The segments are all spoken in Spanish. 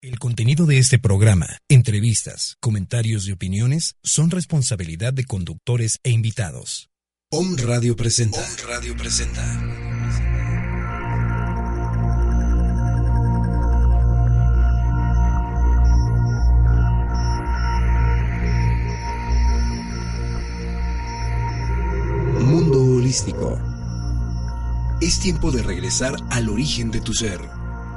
El contenido de este programa, entrevistas, comentarios y opiniones son responsabilidad de conductores e invitados. Om Radio presenta. Om Radio presenta. Mundo holístico. Es tiempo de regresar al origen de tu ser.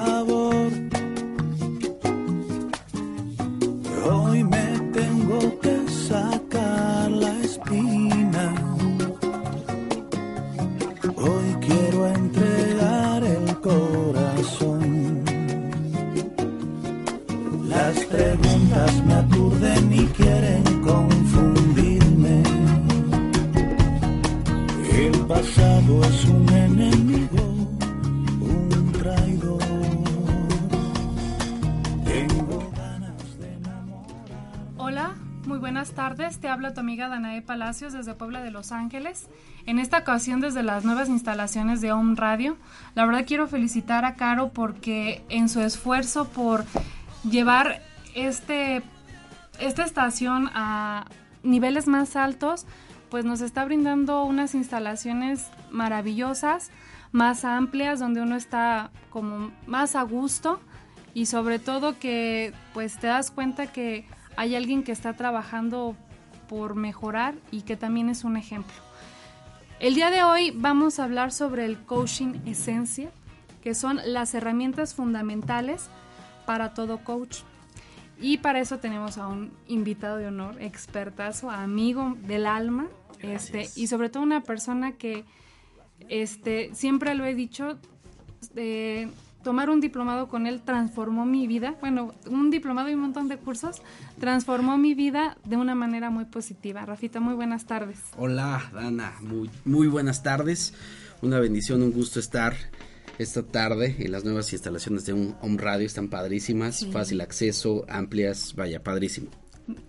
Otro Danae Palacios desde Puebla de Los Ángeles. En esta ocasión desde las nuevas instalaciones de Home Radio. La verdad quiero felicitar a Caro porque en su esfuerzo por llevar este esta estación a niveles más altos, pues nos está brindando unas instalaciones maravillosas, más amplias, donde uno está como más a gusto y sobre todo que pues te das cuenta que hay alguien que está trabajando por mejorar y que también es un ejemplo. El día de hoy vamos a hablar sobre el coaching esencia, que son las herramientas fundamentales para todo coach. Y para eso tenemos a un invitado de honor, expertazo, amigo del alma, este, y sobre todo una persona que este, siempre lo he dicho, eh, tomar un diplomado con él transformó mi vida, bueno, un diplomado y un montón de cursos, transformó mi vida de una manera muy positiva. Rafita, muy buenas tardes. Hola, Dana, muy, muy buenas tardes. Una bendición, un gusto estar esta tarde en las nuevas instalaciones de un Home Radio. Están padrísimas, Sí. fácil acceso, amplias, vaya, padrísimo.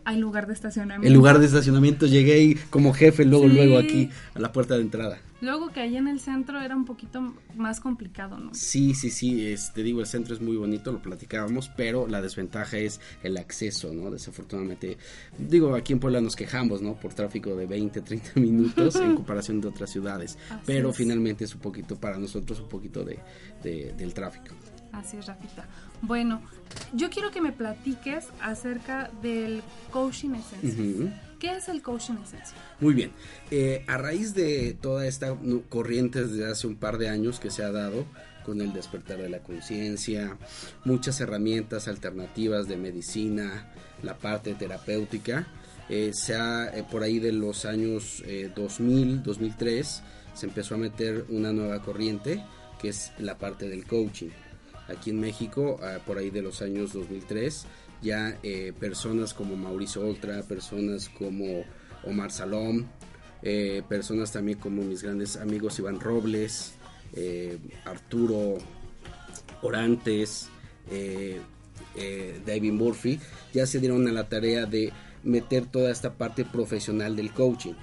Hay lugar de estacionamiento. El lugar de estacionamiento llegué ahí como jefe, luego, Sí. luego aquí a la puerta de entrada. Luego que allá en el centro era un poquito más complicado, ¿no? Sí, sí, sí, es- te digo, el centro es muy bonito, lo platicábamos, pero la desventaja es el acceso, ¿no? Desafortunadamente, digo, aquí en Puebla nos quejamos, ¿no? Por tráfico de 20, 30 minutos en comparación de otras ciudades, Así pero es. finalmente es un poquito, para nosotros, un poquito de, de- del tráfico. Así es, Rafita. Bueno, yo quiero que me platiques acerca del coaching esencia. Ujú. ¿Qué es el coaching esencia? Muy bien. Eh, a raíz de toda esta corriente desde hace un par de años que se ha dado con el despertar de la conciencia, muchas herramientas alternativas de medicina, la parte terapéutica, eh, se ha, eh, por ahí de los años eh, 2000, 2003, se empezó a meter una nueva corriente que es la parte del coaching. Aquí en México, ah, por ahí de los años 2003, ya eh, personas como Mauricio Oltra, personas como Omar Salom, eh, personas también como mis grandes amigos Iván Robles, eh, Arturo Orantes, David Murphy, ya se dieron a la tarea de meter toda esta parte profesional del coaching.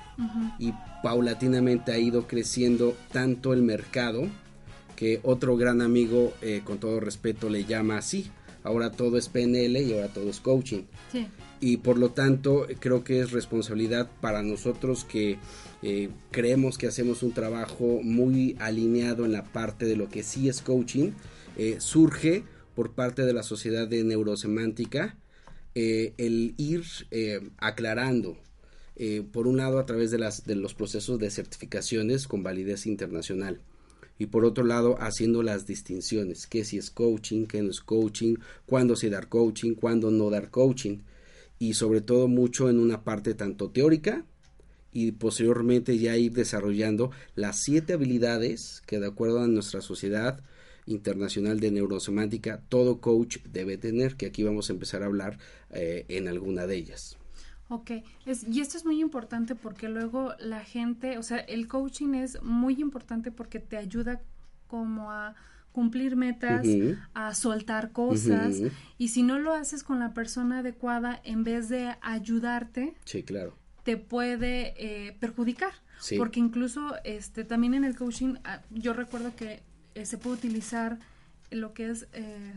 Y paulatinamente ha ido creciendo tanto el mercado que otro gran amigo, eh, con todo respeto, le llama así. Ahora todo es PNL y ahora todo es coaching. Sí. Y por lo tanto, creo que es responsabilidad para nosotros que eh, creemos que hacemos un trabajo muy alineado en la parte de lo que sí es coaching. Eh, surge por parte de la sociedad de neurosemántica el ir aclarando por un lado a través de, las, de los procesos de certificaciones con validez internacional y por otro lado haciendo las distinciones, qué si es coaching, qué no es coaching, cuándo sí dar coaching, cuándo no dar coaching y sobre todo mucho en una parte tanto teórica y posteriormente ya ir desarrollando las siete habilidades que de acuerdo a nuestra sociedad internacional de neurosemántica todo coach debe tener, que aquí vamos a empezar a hablar eh, en alguna de ellas. Ok, y esto es muy importante porque luego la gente, o sea, el coaching es muy importante porque te ayuda como a cumplir metas, a soltar cosas, y si no lo haces con la persona adecuada, en vez de ayudarte, sí, claro. te puede eh, perjudicar. Porque incluso este también en el coaching, ah, yo recuerdo que eh, se puede utilizar lo que es... Eh,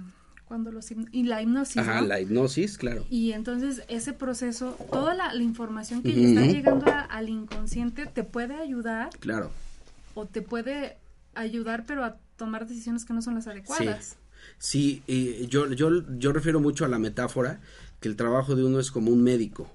cuando los y la hipnosis. Ajá, la hipnosis, claro. Y entonces ese proceso, toda la, información que está llegando al inconsciente te puede ayudar. Claro. O te puede ayudar, pero a tomar decisiones que no son las adecuadas. Sí, y yo, yo, yo refiero mucho a la metáfora que el trabajo de uno es como un médico.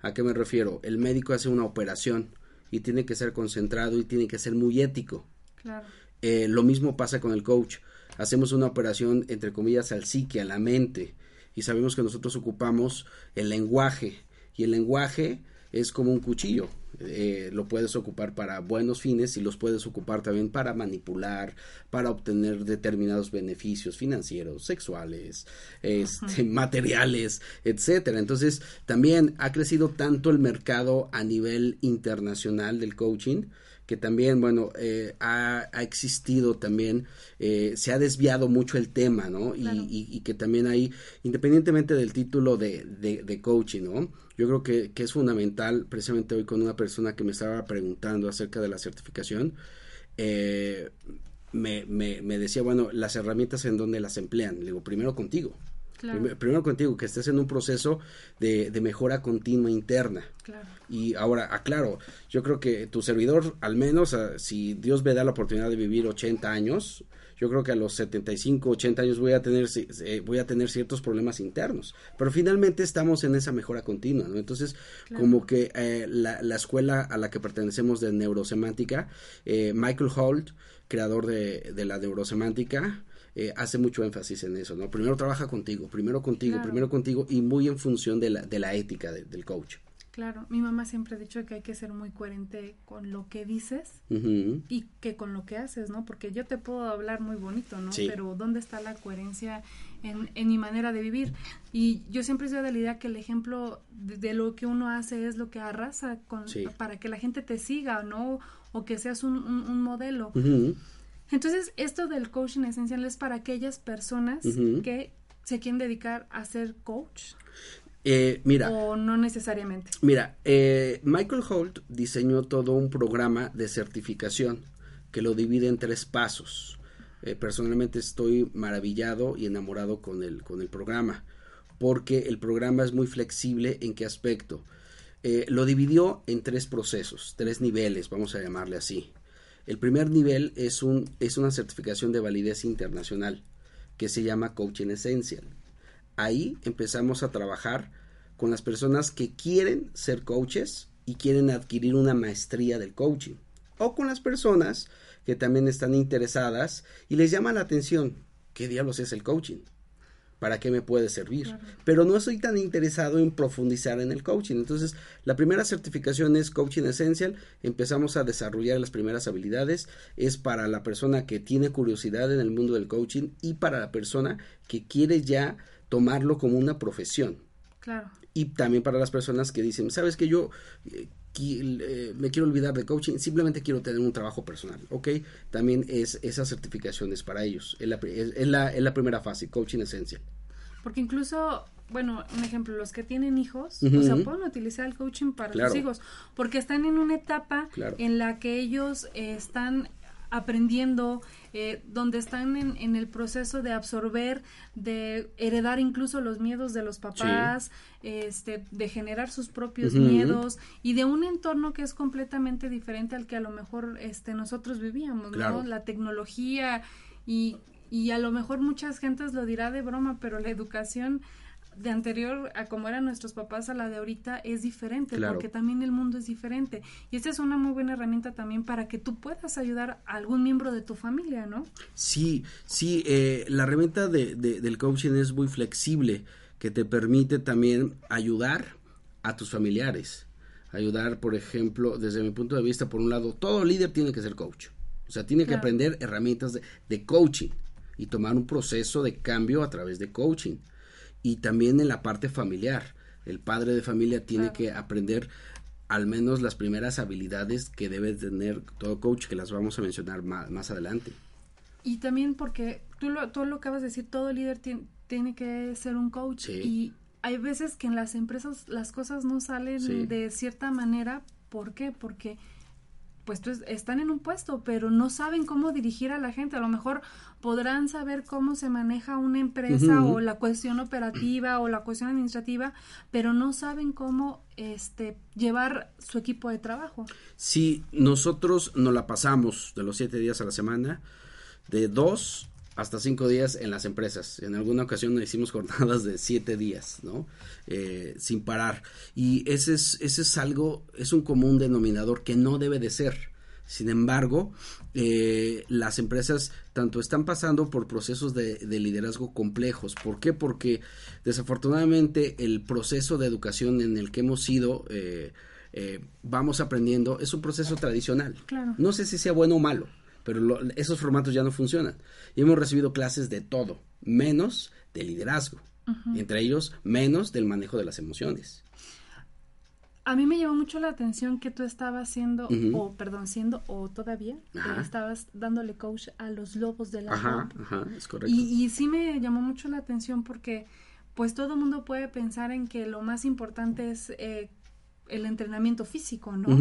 ¿A qué me refiero? El médico hace una operación y tiene que ser concentrado y tiene que ser muy ético. Claro. Eh, lo mismo pasa con el coach hacemos una operación, entre comillas, al psique, a la mente, y sabemos que nosotros ocupamos el lenguaje, y el lenguaje es como un cuchillo. Eh, lo puedes ocupar para buenos fines y los puedes ocupar también para manipular, para obtener determinados beneficios financieros, sexuales, este, materiales, etcétera. Entonces, también ha crecido tanto el mercado a nivel internacional del coaching que también, bueno, eh, ha, existido también, eh, se ha desviado mucho el tema, ¿no? Y, que también hay, independientemente del título de, de, coaching, ¿no? Yo creo que, que, es fundamental, precisamente hoy con una persona que me estaba preguntando acerca de la certificación, eh, me, me, me decía, bueno, las herramientas en donde las emplean. Le digo, primero contigo. Primero, contigo, que estés en un proceso de, mejora continua interna. Y ahora, aclaro, yo creo que tu servidor, al menos, ah, si Dios me da la oportunidad de vivir 80 años, yo creo que a los 75, 80 años voy a tener, eh, voy a tener ciertos problemas internos. Pero finalmente estamos en esa mejora continua, ¿no? Entonces, como que eh, la, la, escuela a la que pertenecemos de neurosemántica, eh, Michael Holt, creador de, de la neurosemántica, eh, hace mucho énfasis en eso, ¿no? Primero trabaja contigo, primero contigo, primero contigo y muy en función de la, de la ética del coach. Claro, mi mamá siempre ha dicho que hay que ser muy coherente con lo que dices y que con lo que haces, ¿no? Porque yo te puedo hablar muy bonito, ¿no? Pero ¿dónde está la coherencia en, en, mi manera de vivir? Y yo siempre soy de la idea que el ejemplo de, lo que uno hace es lo que arrasa con, para que la gente te siga, ¿no? O que seas un, un, modelo. Entonces, esto del coaching esencial es para aquellas personas que se quieren dedicar a ser coach. Eh, mira. O no necesariamente. Mira, eh, Michael Holt diseñó todo un programa de certificación que lo divide en tres pasos. Eh, personalmente estoy maravillado y enamorado con el, con el programa, porque el programa es muy flexible en qué aspecto. lo dividió en tres procesos, tres niveles, vamos a llamarle así. El primer nivel es, un, es una certificación de validez internacional que se llama Coaching Essential. Ahí empezamos a trabajar con las personas que quieren ser coaches y quieren adquirir una maestría del coaching. O con las personas que también están interesadas y les llama la atención qué diablos es el coaching para qué me puede servir. Pero no estoy tan interesado en profundizar en el coaching. Entonces, la primera certificación es Coaching Essential. Empezamos a desarrollar las primeras habilidades. Es para la persona que tiene curiosidad en el mundo del coaching y para la persona que quiere ya tomarlo como una profesión. Claro. Y también para las personas que dicen, sabes que yo eh, me quiero olvidar de coaching, simplemente quiero tener un trabajo personal, ¿ok? También es esas certificaciones para ellos. Es la, es, la, es la primera fase, coaching esencial. Porque incluso, bueno, un ejemplo, los que tienen hijos, o sea, pueden utilizar el coaching para sus hijos, porque están en una etapa en la que ellos están aprendiendo, eh, donde están en, el proceso de absorber, de heredar incluso los miedos de los papás, este, de generar sus propios miedos y de un entorno que es completamente diferente al que a lo mejor este, nosotros vivíamos, ¿no? La tecnología y, y a lo mejor muchas gentes lo dirá de broma, pero la educación de anterior a como eran nuestros papás a la de ahorita es diferente, porque también el mundo es diferente. Y esta es una muy buena herramienta también para que tú puedas ayudar a algún miembro de tu familia, ¿no? Sí, sí, eh, la herramienta de, del coaching es muy flexible, que te permite también ayudar a tus familiares. Ayudar, por ejemplo, desde mi punto de vista, por un lado, todo líder tiene que ser coach. O sea, tiene que aprender herramientas de, de coaching y tomar un proceso de cambio a través de coaching y también en la parte familiar. El padre de familia tiene que aprender al menos las primeras habilidades que debe tener todo coach, que las vamos a mencionar más, adelante. Y también porque tú lo, tú lo acabas de decir, todo líder tiene que ser un coach y hay veces que en las empresas las cosas no salen de cierta manera. ¿Por qué? Porque pues están en un puesto, pero no saben cómo dirigir a la gente. A lo mejor podrán saber cómo se maneja una empresa o la cuestión operativa o la cuestión administrativa, pero no saben cómo este llevar su equipo de trabajo. Si nosotros nos la pasamos de los siete días a la semana, de dos hasta cinco días en las empresas. En alguna ocasión hicimos jornadas de siete días, ¿no? Eh, sin parar. Y ese es, ese es algo, es un común denominador que no debe de ser. Sin embargo, eh, las empresas tanto están pasando por procesos de, liderazgo complejos. ¿Por qué? Porque desafortunadamente el proceso de educación en el que hemos ido, eh, vamos aprendiendo, es un proceso tradicional. No sé si sea bueno o malo pero esos formatos ya no funcionan. Y hemos recibido clases de todo, menos de liderazgo, entre ellos menos del manejo de las emociones. A mí me llamó mucho la atención que tú estabas haciendo, o perdón, siendo, o todavía, estabas dándole coach a los lobos de la Ajá, ajá, es correcto. Y, y, sí me llamó mucho la atención porque, pues todo el mundo puede pensar en que lo más importante es eh, el entrenamiento físico, ¿no?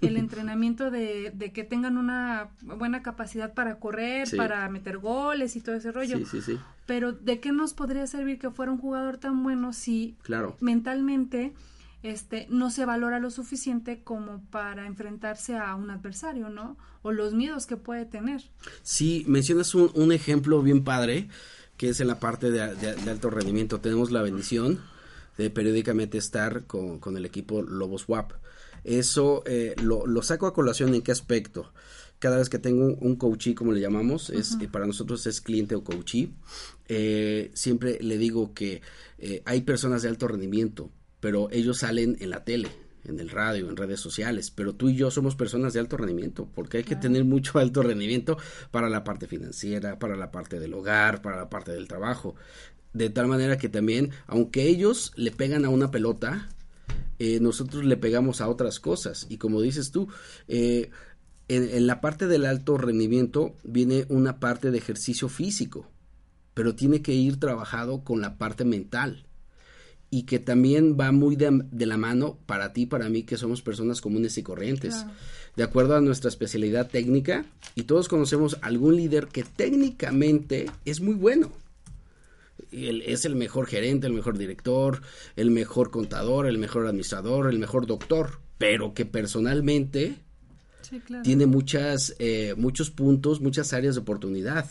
El entrenamiento de, de, que tengan una buena capacidad para correr, para meter goles y todo ese rollo. Sí, sí, sí. Pero ¿de qué nos podría servir que fuera un jugador tan bueno si claro. mentalmente este no se valora lo suficiente como para enfrentarse a un adversario, ¿no? O los miedos que puede tener. Sí, mencionas un, un ejemplo bien padre que es en la parte de, de alto rendimiento. Tenemos la bendición de periódicamente estar con, con el equipo Lobos WAP. Eso eh, lo, lo, saco a colación en qué aspecto. Cada vez que tengo un, coachee, como le llamamos, es, para nosotros es cliente o coachee, eh, siempre le digo que eh, hay personas de alto rendimiento, pero ellos salen en la tele, en el radio, en redes sociales, pero tú y yo somos personas de alto rendimiento, porque hay que tener mucho alto rendimiento para la parte financiera, para la parte del hogar, para la parte del trabajo de tal manera que también, aunque ellos le pegan a una pelota, eh, nosotros le pegamos a otras cosas. Y como dices tú, eh, en, la parte del alto rendimiento viene una parte de ejercicio físico, pero tiene que ir trabajado con la parte mental. Y que también va muy de, la mano para ti, para mí, que somos personas comunes y corrientes. De acuerdo a nuestra especialidad técnica, y todos conocemos algún líder que técnicamente es muy bueno es el mejor gerente, el mejor director, el mejor contador, el mejor administrador, el mejor doctor, pero que personalmente tiene muchas, eh, muchos puntos, muchas áreas de oportunidad.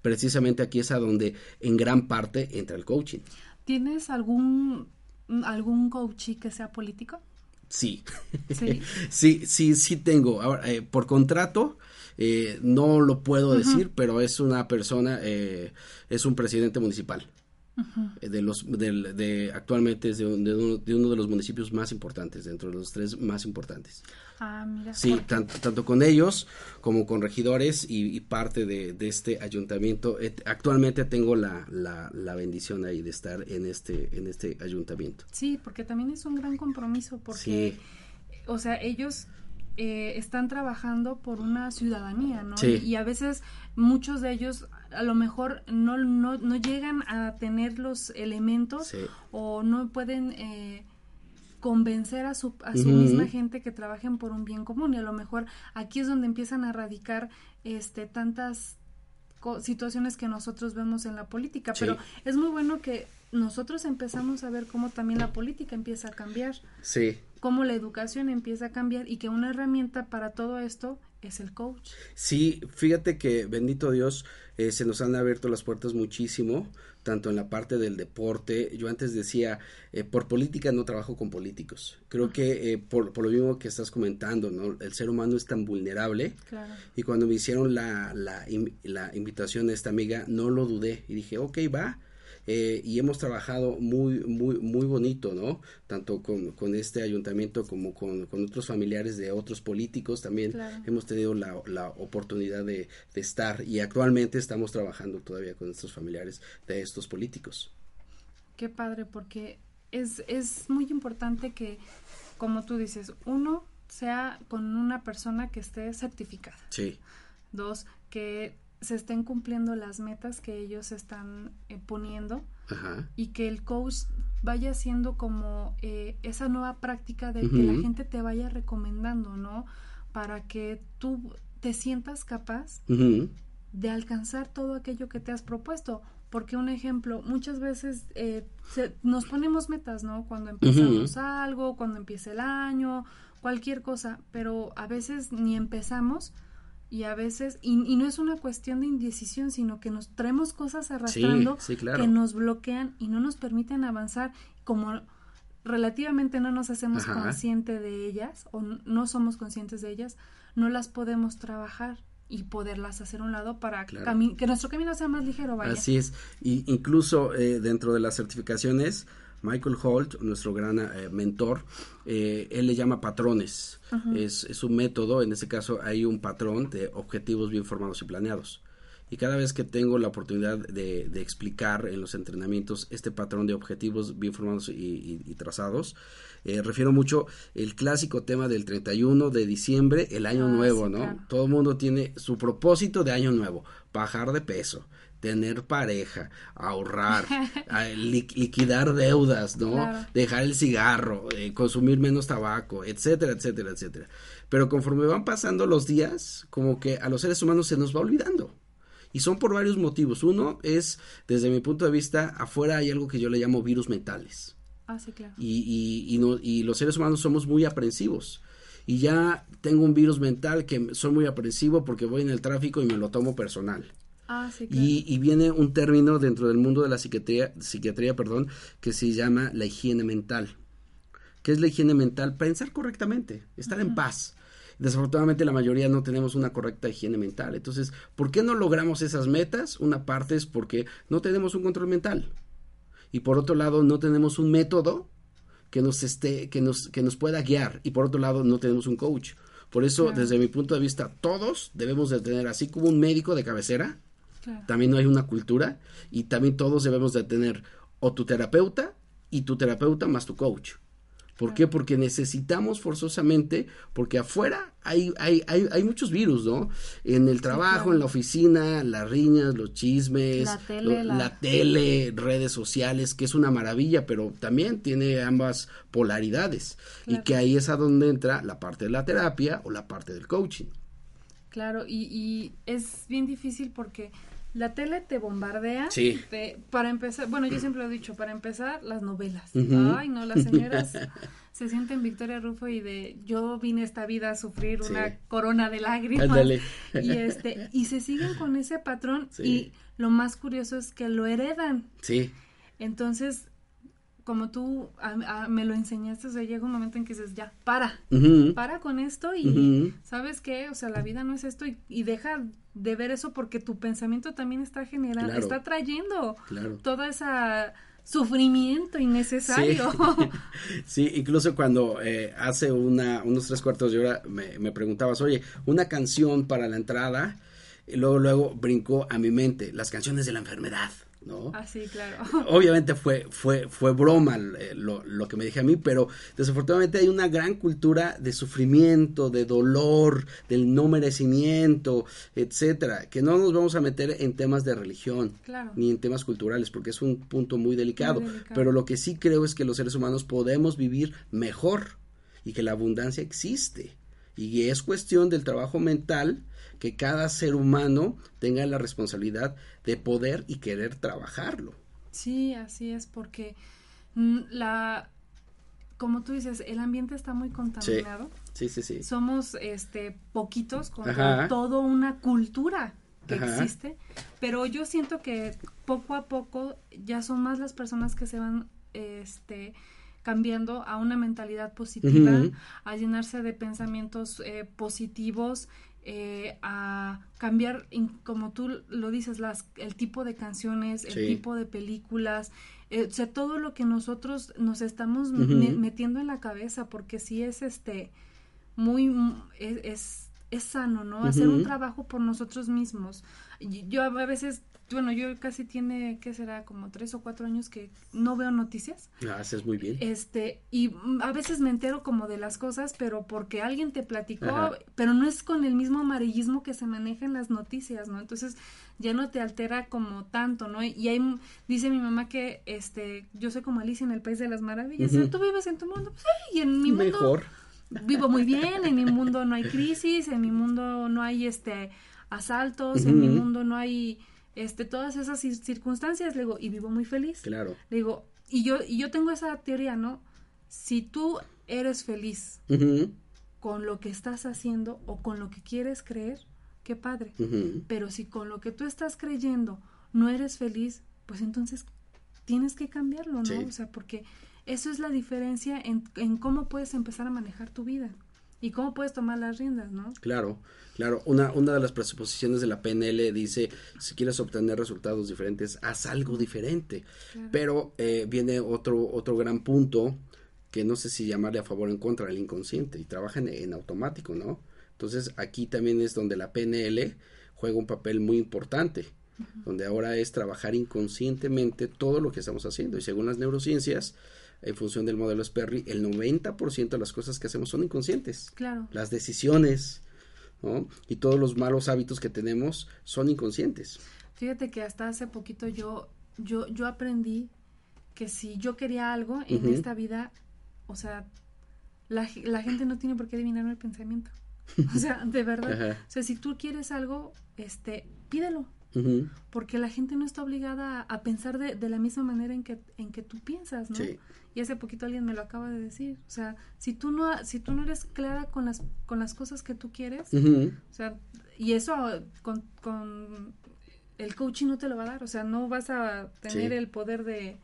Precisamente aquí es a donde en gran parte entra el coaching. ¿Tienes algún, algún coaching que sea político? Sí, sí, sí, sí, tengo. Ahora, eh, por contrato, eh, no lo puedo decir, pero es una persona, es un presidente municipal. Eh, de los de, actualmente es de, uno, de, los municipios más importantes dentro de los tres más importantes. Ah, mira. sí tanto, tanto con ellos como con regidores y, parte de, este ayuntamiento. Actualmente tengo la, la, bendición ahí de estar en este en este ayuntamiento. Sí porque también es un gran compromiso porque o sea ellos eh, están trabajando por una ciudadanía, ¿no? Y, a veces muchos de ellos a lo mejor no, no, no llegan a tener los elementos o no pueden... Eh, convencer a su, a su misma gente que trabajen por un bien común y a lo mejor aquí es donde empiezan a radicar este tantas situaciones que nosotros vemos en la política, pero es muy bueno que nosotros empezamos a ver cómo también la política empieza a cambiar. Sí. Cómo la educación empieza a cambiar y que una herramienta para todo esto es el coach. Sí, fíjate que bendito Dios, eh, se nos han abierto las puertas muchísimo, tanto en la parte del deporte. Yo antes decía, eh, por política no trabajo con políticos. Creo que eh, por, por, lo mismo que estás comentando, ¿no? El ser humano es tan vulnerable. Claro. Y cuando me hicieron la, la, la invitación de esta amiga, no lo dudé y dije, ok, va eh, y hemos trabajado muy, muy, muy bonito, ¿no? Tanto con, con este ayuntamiento como con, con, otros familiares de otros políticos también hemos tenido la, la oportunidad de, de, estar y actualmente estamos trabajando todavía con estos familiares de estos políticos. Qué padre, porque es, es muy importante que, como tú dices, uno sea con una persona que esté certificada. Sí. Dos, que se estén cumpliendo las metas que ellos están eh, poniendo y que el coach vaya siendo como eh, esa nueva práctica de que la gente te vaya recomendando, ¿no? Para que tú te sientas capaz de alcanzar todo aquello que te has propuesto. Porque un ejemplo, muchas veces eh, nos ponemos metas, ¿no? Cuando empezamos algo, cuando empieza el año, cualquier cosa, pero a veces ni empezamos y a veces, y, no es una cuestión de indecisión, sino que nos traemos cosas arrastrando que nos bloquean y no nos permiten avanzar, como relativamente no nos hacemos consciente de ellas o no somos conscientes de ellas, no las podemos trabajar y poderlas hacer a un lado para que nuestro camino sea más ligero. Vaya. Así es, y incluso eh, dentro de las certificaciones, Michael Holt, nuestro gran eh, mentor, eh, él le llama patrones. es, un método, en este caso hay un patrón de objetivos bien formados y planeados. Y cada vez que tengo la oportunidad de, explicar en los entrenamientos este patrón de objetivos bien formados y, trazados, eh, refiero mucho el clásico tema del 31 de diciembre, el año ah, nuevo, ¿no? Todo el mundo tiene su propósito de año nuevo, bajar de peso, tener pareja, ahorrar, liquidar deudas, ¿no? Dejar el cigarro, eh, consumir menos tabaco, etcétera, etcétera, etcétera. Pero conforme van pasando los días, como que a los seres humanos se nos va olvidando. Y son por varios motivos. Uno es, desde mi punto de vista, afuera hay algo que yo le llamo virus mentales. Ah, sí, claro. Y, y, no, y los seres humanos somos muy aprensivos. Y ya tengo un virus mental que soy muy aprensivo porque voy en el tráfico y me lo tomo personal. Ah, y, viene un término dentro del mundo de la psiquiatría, psiquiatría perdón, que se llama la higiene mental. ¿Qué es la higiene mental? Pensar correctamente, estar en paz. Desafortunadamente la mayoría no tenemos una correcta higiene mental. Entonces, ¿por qué no logramos esas metas? Una parte es porque no tenemos un control mental. Y por otro lado, no tenemos un método que nos esté, que nos, que nos pueda guiar. Y por otro lado, no tenemos un coach. Por eso, desde mi punto de vista, todos debemos de tener, así como un médico de cabecera, también no hay una cultura y también todos debemos de tener o tu terapeuta y tu terapeuta más tu coach. ¿Por qué? Porque necesitamos forzosamente, porque afuera hay, hay, hay, hay muchos virus, ¿no? En el trabajo, en la oficina, las riñas, los chismes, la tele, redes sociales, que es una maravilla, pero también tiene ambas polaridades. Y que ahí es a donde entra la parte de la terapia o la parte del coaching. Claro, y, y es bien difícil porque la tele te bombardea. Sí. para empezar, bueno, yo siempre lo he dicho, para empezar, las novelas. Ay, no, las señoras se sienten Victoria Rufo y de yo vine esta vida a sufrir una corona de lágrimas. Y este, y se siguen con ese patrón y lo más curioso es que lo heredan. Sí. Entonces, como tú me lo enseñaste, o sea, llega un momento en que dices, ya, para, para con esto y, ¿sabes qué? O sea, la vida no es esto y, deja de ver eso porque tu pensamiento también está generando, está trayendo todo ese sufrimiento innecesario. Sí, incluso cuando eh, hace una, unos tres cuartos de hora me, me preguntabas, oye, una canción para la entrada, y luego, luego brincó a mi mente las canciones de la enfermedad. ¿No? Ah, sí, claro. Obviamente fue, fue, fue broma eh, lo, lo, que me dije a mí, pero desafortunadamente hay una gran cultura de sufrimiento, de dolor, del no merecimiento, etcétera, que no nos vamos a meter en temas de religión, claro. ni en temas culturales, porque es un punto muy delicado, muy delicado. Pero lo que sí creo es que los seres humanos podemos vivir mejor y que la abundancia existe. Y es cuestión del trabajo mental que cada ser humano tenga la responsabilidad de poder y querer trabajarlo. Sí, así es, porque mm, la, como tú dices, el ambiente está muy contaminado. Sí, sí, sí. Somos, este, poquitos con toda una cultura que Ajá. existe, pero yo siento que poco a poco ya son más las personas que se van, este, cambiando a una mentalidad positiva, uh -huh. a llenarse de pensamientos eh, positivos, eh, a cambiar, como tú lo dices, las, el tipo de canciones, el Sí. tipo de películas, eh, o sea, todo lo que nosotros nos estamos me- metiendo en la cabeza, porque sí es este muy es, es, es sano, ¿no? Hacer un trabajo por nosotros mismos. Yo a veces, bueno, yo casi tiene, ¿qué será? Como tres o cuatro años que no veo noticias. Ah, haces muy bien. Este, y mm, a veces me entero como de las cosas, pero porque alguien te platicó, Ajá. pero no es con el mismo amarillismo que se maneja en las noticias, ¿no? Entonces ya no te altera como tanto, ¿no? Y hay, dice mi mamá que, este, yo soy como Alicia en el País de las Maravillas, Ujú. tú vives en tu mundo, pues sí, y en mi mundo Mejor. vivo muy bien, en mi mundo no hay crisis, en mi mundo no hay, este, asaltos, en mi mundo no hay, este, todas esas cir- circunstancias, le digo, y vivo muy feliz. Claro. Le digo, y yo, y yo tengo esa teoría, ¿no? Si tú eres feliz con lo que estás haciendo o con lo que quieres creer, qué padre. Pero si con lo que tú estás creyendo no eres feliz, pues entonces tienes que cambiarlo, ¿no? Sí. O sea, porque eso es la diferencia en, en cómo puedes empezar a manejar tu vida y cómo puedes tomar las riendas, ¿no? Claro, claro. Una, una de las presuposiciones de la PNL dice, si quieres obtener resultados diferentes, haz algo diferente. Claro. Pero eh, viene otro, otro gran punto que no sé si llamarle a favor o en contra del inconsciente y trabaja en, en automático, ¿no? Entonces aquí también es donde la PNL juega un papel muy importante, donde ahora es trabajar inconscientemente todo lo que estamos haciendo. Y según las neurociencias, en función del modelo Sperry, el 90% de las cosas que hacemos son inconscientes Claro. las decisiones, ¿no? Y todos los malos hábitos que tenemos son inconscientes. Fíjate que hasta hace poquito yo, yo, yo aprendí que si yo quería algo en esta vida, o sea, la, la gente no tiene por qué adivinarme el pensamiento. O sea, de verdad. Ajá. O sea, si tú quieres algo, este, pídelo. Porque la gente no está obligada a, pensar de, de la misma manera en que, en que tú piensas, ¿no? Sí. Y hace poquito alguien me lo acaba de decir. O sea, si tú no, si tú no eres clara con las, con las cosas que tú quieres, o sea, y eso con, con el coaching no te lo va a dar, o sea, no vas a tener Sí. el poder de,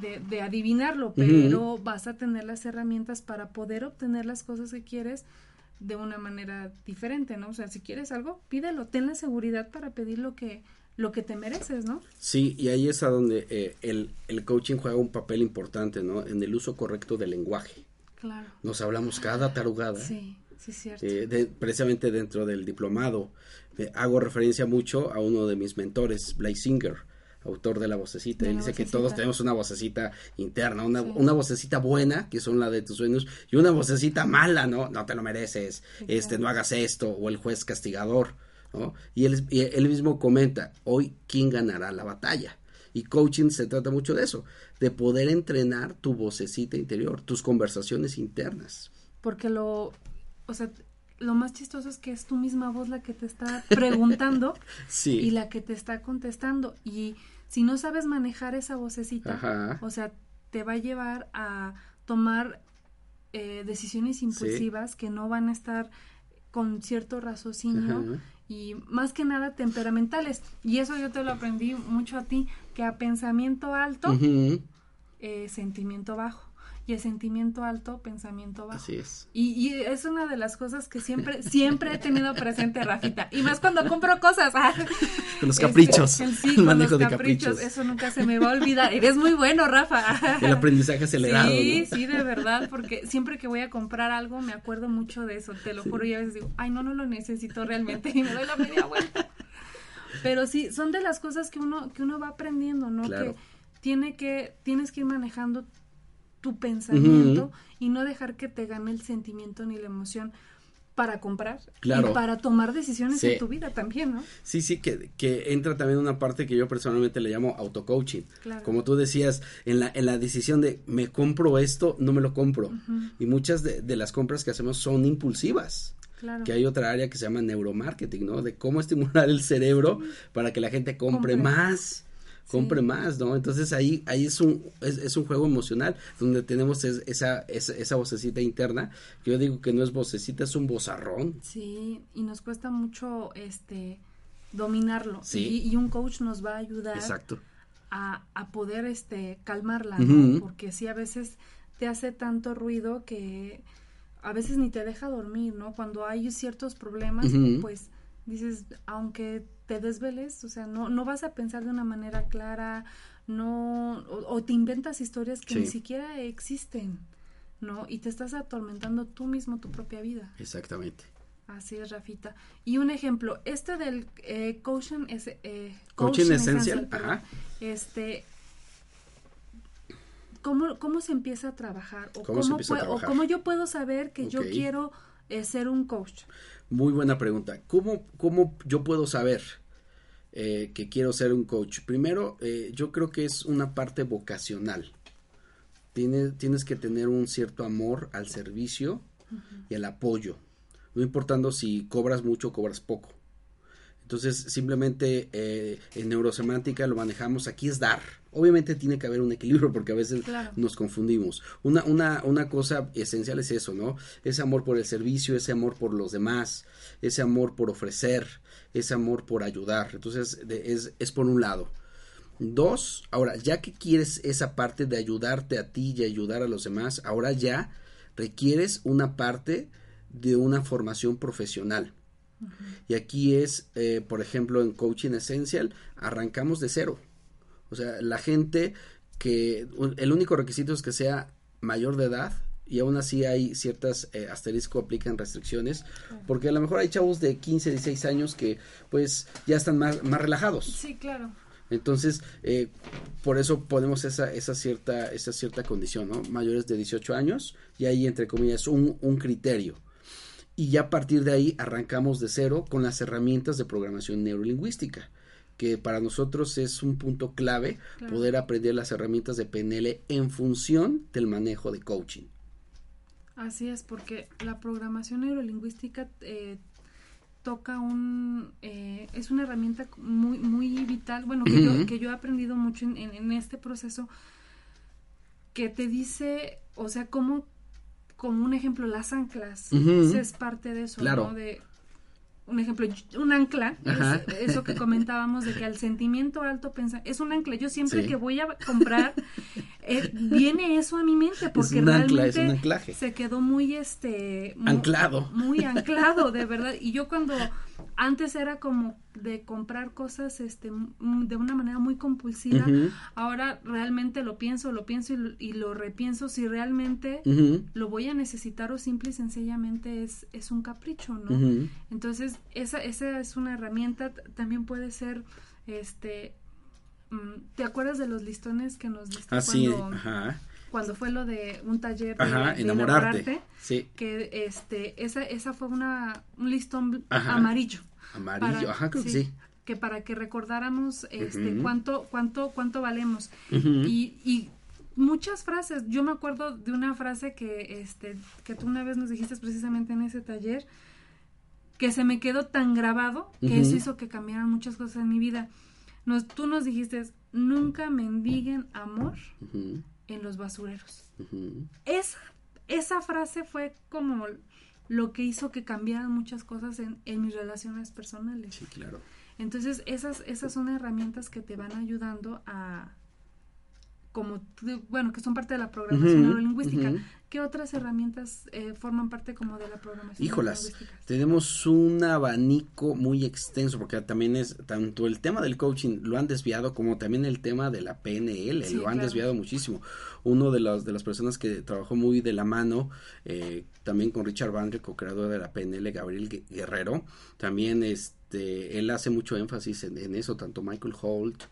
de, de adivinarlo, pero vas a tener las herramientas para poder obtener las cosas que quieres de una manera diferente, ¿no? O sea, si quieres algo, pídelo, ten la seguridad para pedir lo que, lo que te mereces, ¿no? Sí, y ahí es a donde eh, el, el coaching juega un papel importante, ¿no? En el uso correcto del lenguaje. Claro. Nos hablamos cada tarugada. Sí, sí, es cierto. eh, de- precisamente dentro del diplomado. Eh, hago referencia mucho a uno de mis mentores, Blaise Singer, autor de La Vocecita. De Él La dice que todos tenemos una vocecita interna, una, Sí. una vocecita buena, que son la de tus sueños, y una vocecita mala, ¿no? No te lo mereces, este, no hagas esto, o el juez castigador, ¿no? Y él, y él mismo comenta, hoy, ¿quién ganará la batalla? Y coaching se trata mucho de eso, de poder entrenar tu vocecita interior, tus conversaciones internas. Porque lo, o sea, lo más chistoso es que es tu misma voz la que te está preguntando Sí. y la que te está contestando. Y si no sabes manejar esa vocecita, Ajá. o sea, te va a llevar a tomar eh, decisiones impulsivas que no van a estar con cierto raciocinio Ajá. y más que nada temperamentales. Y eso yo te lo aprendí mucho a ti, que a pensamiento alto, eh, sentimiento bajo. Y el sentimiento alto, pensamiento bajo. Así es. Y, y es una de las cosas que siempre, siempre he tenido presente, Rafita. Y más cuando compro cosas. Ah, Con los este, caprichos. el sí, el con manejo los de caprichos. caprichos. Eso nunca se me va a olvidar. Eres muy bueno, Rafa. El aprendizaje acelerado. Sí, ¿no? sí, de verdad, porque siempre que voy a comprar algo me acuerdo mucho de eso, te lo juro, y a veces digo, ay, no, no lo necesito realmente, y me doy la media vuelta. Pero sí, son de las cosas que uno, que uno va aprendiendo, ¿no? Claro. Que tiene que, tienes que ir manejando tu pensamiento y no dejar que te gane el sentimiento ni la emoción para comprar Claro. y para tomar decisiones Sí. en tu vida también, ¿no? Sí, sí, que, que entra también una parte que yo personalmente le llamo auto-coaching. Claro. Como tú decías, en la, en la decisión de me compro esto, no me lo compro. Y muchas de, de las compras que hacemos son impulsivas. Claro. Que hay otra área que se llama neuromarketing, ¿no? De cómo estimular el cerebro para que la gente compre, Compre. más. Compre Sí. más, ¿no? Entonces ahí, ahí es un, es, es un juego emocional donde tenemos es- esa, esa, esa vocecita interna. que Yo digo que no es vocecita, es un vozarrón. Sí, y nos cuesta mucho este dominarlo. Sí. Y, y un coach nos va a ayudar Exacto. a, a poder este calmarla. ¿no? Porque sí a veces te hace tanto ruido que a veces ni te deja dormir, ¿no? Cuando hay ciertos problemas, pues dices, aunque te desveles, o sea, no, no vas a pensar de una manera clara, no, o, o te inventas historias que ni siquiera existen, ¿no? Y te estás atormentando tú mismo tu propia vida. Exactamente. Así es, Rafita. Y un ejemplo, este del eh, coaching, es, eh, Coaching Essential, perdón, ajá. Este, ¿cómo, ¿cómo se empieza a trabajar? ¿O ¿Cómo se cómo, empieza a pue- o cómo yo puedo saber que yo quiero eh, ser un coach? Muy buena pregunta. ¿Cómo, cómo yo puedo saber eh, que quiero ser un coach? Primero, eh, yo creo que es una parte vocacional. Tienes, tienes que tener un cierto amor al servicio y al apoyo. No importando si cobras mucho o cobras poco. Entonces, simplemente eh, en neurosemántica lo manejamos, aquí es dar. Obviamente tiene que haber un equilibrio porque a veces Claro. nos confundimos. Una, una, una cosa esencial es eso, ¿no? Ese amor por el servicio, ese amor por los demás, ese amor por ofrecer, ese amor por ayudar. Entonces, de- es, es por un lado. Dos, ahora, ya que quieres esa parte de ayudarte a ti y ayudar a los demás, ahora ya requieres una parte de una formación profesional. Y aquí es, eh, por ejemplo, en Coaching Essential, arrancamos de cero. O sea, la gente que un- el único requisito es que sea mayor de edad y aún así hay ciertas eh, asterisco aplican restricciones porque a lo mejor hay chavos de 15, 16 años que pues ya están más, más relajados. Sí, claro. Entonces, eh, por eso ponemos esa, esa, cierta, esa cierta condición, ¿no? Mayores de 18 años y ahí, entre comillas, un, un criterio. Y ya a partir de ahí arrancamos de cero con las herramientas de programación neurolingüística, que para nosotros es un punto clave Claro. poder aprender las herramientas de PNL en función del manejo de coaching. Así es, porque la programación neurolingüística eh, toca un... eh, es una herramienta muy, muy vital, bueno, que, yo, que yo he aprendido mucho en, en- en este proceso, que te dice, o sea, como, como un ejemplo, las anclas, es parte de eso, Claro. ¿no? De, un ejemplo, un ancla, es eso que comentábamos de que al sentimiento alto pensa, es un ancla. Yo siempre Sí. que voy a comprar, eh, viene eso a mi mente, porque un ancla, es realmente un anclaje. se quedó muy este mu- Anclado. muy anclado de verdad y yo cuando antes era como de comprar cosas este de una manera muy compulsiva ahora realmente lo pienso lo pienso y lo, y lo repienso si realmente lo voy a necesitar o simple y sencillamente es es un capricho no entonces esa esa es una herramienta también puede ser este mm, ¿Te acuerdas de los listones que nos diste Ah, sí, cuando, ajá, cuando fue lo de un taller de, ajá, de enamorarte. Sí, que este esa esa fue una un listón Ajá. amarillo amarillo, para- ajá, creo que sí. que para que recordáramos este cuánto cuánto cuánto valemos. Y, y muchas frases. Yo me acuerdo de una frase que este que tú una vez nos dijiste precisamente en ese taller que se me quedó tan grabado que eso hizo que cambiaran muchas cosas en mi vida. Nos, tú nos dijiste nunca mendiguen amor en los basureros esa, esa frase fue como lo que hizo que cambiaran muchas cosas en, en mis relaciones personales. Sí, claro. Entonces, esas, esas son herramientas que te van ayudando a, como, bueno, que son parte de la programación Ujú, neurolingüística. ¿Qué otras herramientas eh, forman parte como de la programación Híjolas, neurolingüística? tenemos un abanico muy extenso porque también es tanto el tema del coaching lo han desviado como también el tema de la PNL Sí, lo han claro. desviado muchísimo. Uno de los de las personas que trabajó muy de la mano eh, también con Richard Bandre, co-creador de la PNL, Gabriel Gue- Guerrero, también este él hace mucho énfasis en, en eso, tanto Michael Holt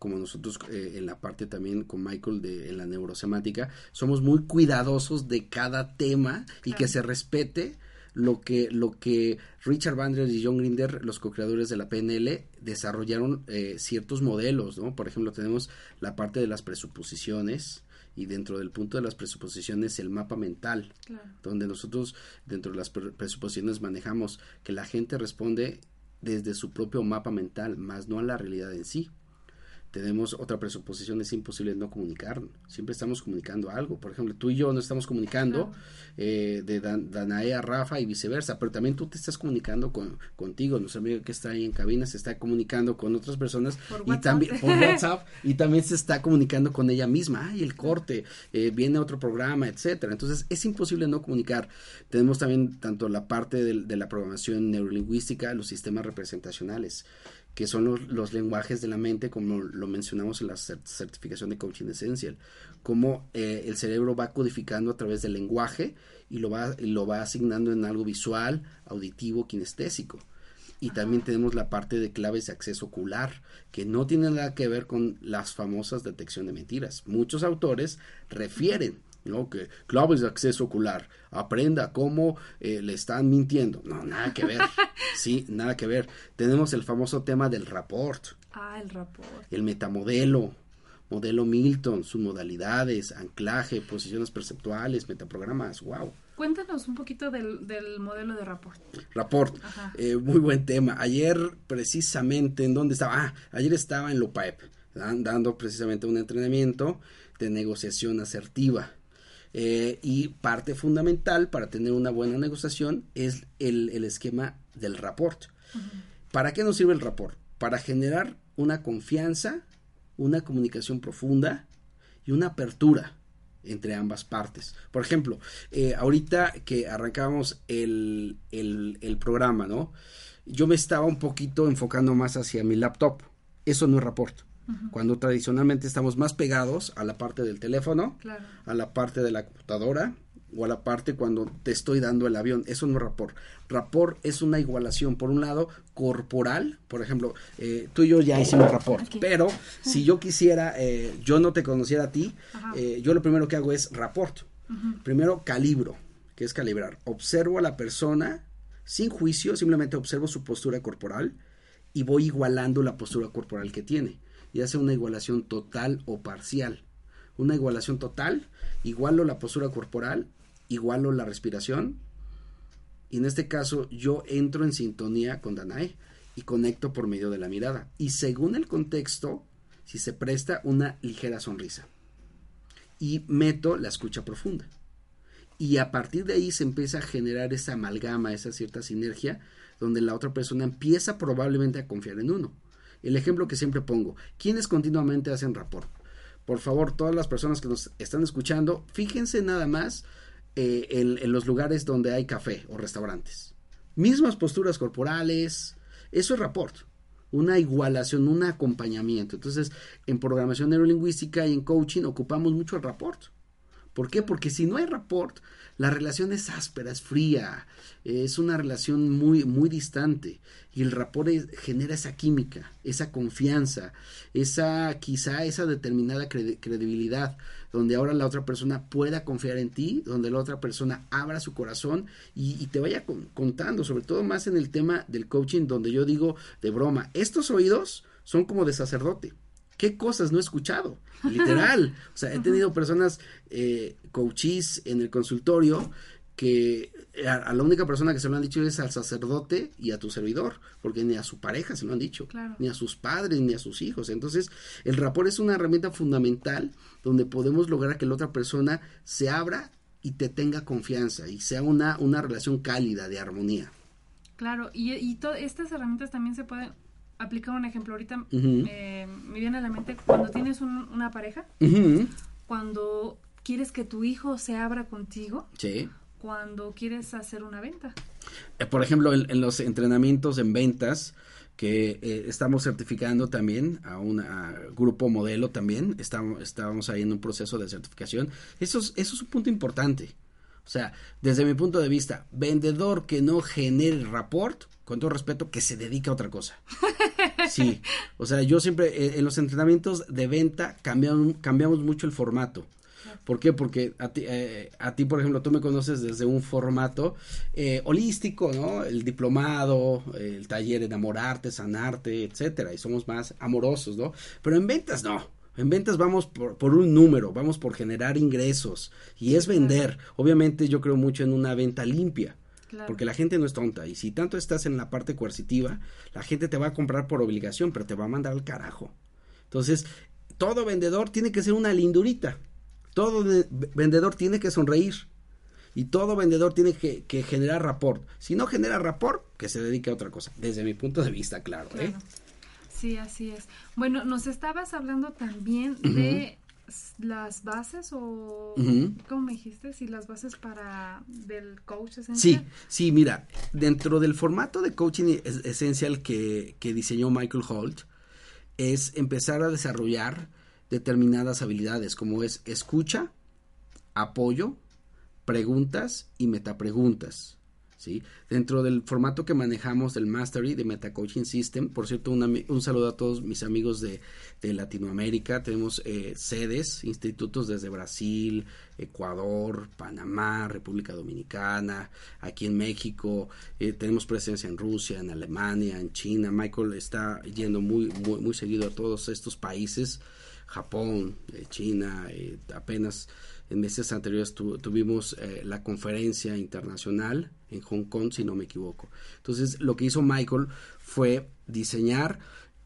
como nosotros eh, en la parte también con Michael de en la neurosemática, somos muy cuidadosos de cada tema y que se respete lo que lo que Richard Bandler y John Grinder, los co-creadores de la PNL, desarrollaron eh, ciertos modelos, ¿no? Por ejemplo, tenemos la parte de las presuposiciones y dentro del punto de las presuposiciones el mapa mental Claro. donde nosotros dentro de las pre- presuposiciones manejamos que la gente responde desde su propio mapa mental, más no a la realidad en sí. Tenemos otra presuposición, es imposible no comunicar, siempre estamos comunicando algo. Por ejemplo, tú y yo no estamos comunicando eh, de Dan- Danae a Rafa y viceversa, pero también tú te estás comunicando con, contigo, nuestro amigo que está ahí en cabina se está comunicando con otras personas Por y también por WhatsApp y también se está comunicando con ella misma, ay, el corte, eh, viene otro programa, etcétera. Entonces es imposible no comunicar. Tenemos también tanto la parte del- de, la programación neurolingüística, los sistemas representacionales, que son los, los lenguajes de la mente, como lo mencionamos en la cer- certificación de coaching essential, cómo eh, el cerebro va codificando a través del lenguaje y lo va, y lo va asignando en algo visual, auditivo, kinestésico. Y también tenemos la parte de claves de acceso ocular, que no tiene nada que ver con las famosas detección de mentiras. Muchos autores refieren, ¿no? Que claves de acceso ocular, aprenda cómo eh, le están mintiendo. No, nada que ver. sí, nada que ver. Tenemos el famoso tema del rapport, Ah, el rapport. el metamodelo, modelo Milton, sus modalidades, anclaje, posiciones perceptuales, metaprogramas, wow. Cuéntanos un poquito del, del modelo de rapport. Rapport, Ajá. eh, muy buen tema. Ayer precisamente, ¿en dónde estaba? Ah, ayer estaba en Lopaep, dan- dando precisamente un entrenamiento de negociación asertiva. Eh, y parte fundamental para tener una buena negociación es el, el esquema del rapport. ¿Para qué nos sirve el rapport? Para generar una confianza, una comunicación profunda y una apertura entre ambas partes. Por ejemplo, eh, ahorita que arrancábamos el, el, el programa, ¿no? Yo me estaba un poquito enfocando más hacia mi laptop. Eso no es rapport. Cuando tradicionalmente estamos más pegados a la parte del teléfono, Claro. a la parte de la computadora o a la parte cuando te estoy dando el avión. Eso no es rapport. Rapport es una igualación, por un lado, corporal. Por ejemplo, eh, tú y yo ya hicimos rapport, pero si yo quisiera, eh, yo no te conociera a ti, eh, yo lo primero que hago es rapport. Primero calibro, que es calibrar. Observo a la persona sin juicio, simplemente observo su postura corporal y voy igualando la postura corporal que tiene. Y hace una igualación total o parcial. Una igualación total, igualo la postura corporal, igualo la respiración. Y en este caso yo entro en sintonía con Danae y conecto por medio de la mirada. Y según el contexto, si se presta una ligera sonrisa. Y meto la escucha profunda. Y a partir de ahí se empieza a generar esa amalgama, esa cierta sinergia, donde la otra persona empieza probablemente a confiar en uno. El ejemplo que siempre pongo, ¿quiénes continuamente hacen rapport? Por favor, todas las personas que nos están escuchando, fíjense nada más eh, en, en los lugares donde hay café o restaurantes. Mismas posturas corporales, eso es rapport una igualación, un acompañamiento. Entonces, en programación neurolingüística y en coaching ocupamos mucho el rapport. ¿Por qué? Porque si no hay rapport, la relación es áspera, es fría, es una relación muy, muy distante. Y el rapport genera esa química, esa confianza, esa, quizá esa determinada credi- credibilidad, donde ahora la otra persona pueda confiar en ti, donde la otra persona abra su corazón y, te vaya con- contando, sobre todo más en el tema del coaching, donde yo digo de broma, estos oídos son como de sacerdote qué cosas no he escuchado, literal. O sea, he tenido personas, eh, coaches en el consultorio, que a, a la única persona que se lo han dicho es al sacerdote y a tu servidor, porque ni a su pareja se lo han dicho, Claro. ni a sus padres, ni a sus hijos. Entonces, el rapport es una herramienta fundamental donde podemos lograr que la otra persona se abra y te tenga confianza y sea una, una relación cálida de armonía. Claro, y, y estas herramientas también se pueden aplicar un ejemplo. Ahorita eh, me viene a la mente cuando tienes un- una pareja, cuando quieres que tu hijo se abra contigo, Sí. cuando quieres hacer una venta. Eh, por ejemplo, en, en los entrenamientos en ventas que eh, estamos certificando también a un grupo modelo también, estamos, estábamos ahí en un proceso de certificación. Eso es, eso es un punto importante. O sea, desde mi punto de vista, vendedor que no genere rapport, con todo respeto, que se dedica a otra cosa. Sí, o sea, yo siempre eh, en los entrenamientos de venta cambiamos, cambiamos mucho el formato. ¿Por qué? Porque a ti, eh, a ti, por ejemplo, tú me conoces desde un formato eh, holístico, ¿no? El diplomado, el taller enamorarte, sanarte, etcétera, y somos más amorosos, ¿no? Pero en ventas no. En ventas vamos por, por un número, vamos por generar ingresos y es vender. Obviamente yo creo mucho en una venta limpia. Claro. Porque la gente no es tonta y si tanto estás en la parte coercitiva, la gente te va a comprar por obligación, pero te va a mandar al carajo. Entonces, todo vendedor tiene que ser una lindurita. Todo de- vendedor tiene que sonreír. Y todo vendedor tiene que, que generar rapport. Si no genera rapport, que se dedique a otra cosa. Desde mi punto de vista, claro. ¿eh? Sí, así es. Bueno, nos estabas hablando también de las bases o. ¿cómo me dijiste? Si las bases para del coach Sí, esencial. sí, mira, dentro del formato de coaching es- esencial que, que diseñó Michael Holt, es empezar a desarrollar determinadas habilidades como es escucha, apoyo, preguntas y metapreguntas. ¿Sí? Dentro del formato que manejamos del Mastery de Meta Coaching System, por cierto, un, saludo a todos mis amigos de, Latinoamérica. Tenemos eh, sedes, institutos desde Brasil, Ecuador, Panamá, República Dominicana, aquí en México. eh, tenemos presencia en Rusia, en Alemania, en China. Michael está yendo muy, muy, muy seguido a todos estos países. Japón, eh, China, eh, apenas en meses anteriores tu- tuvimos eh, la conferencia internacional en Hong Kong, si no me equivoco. Entonces, lo que hizo Michael fue diseñar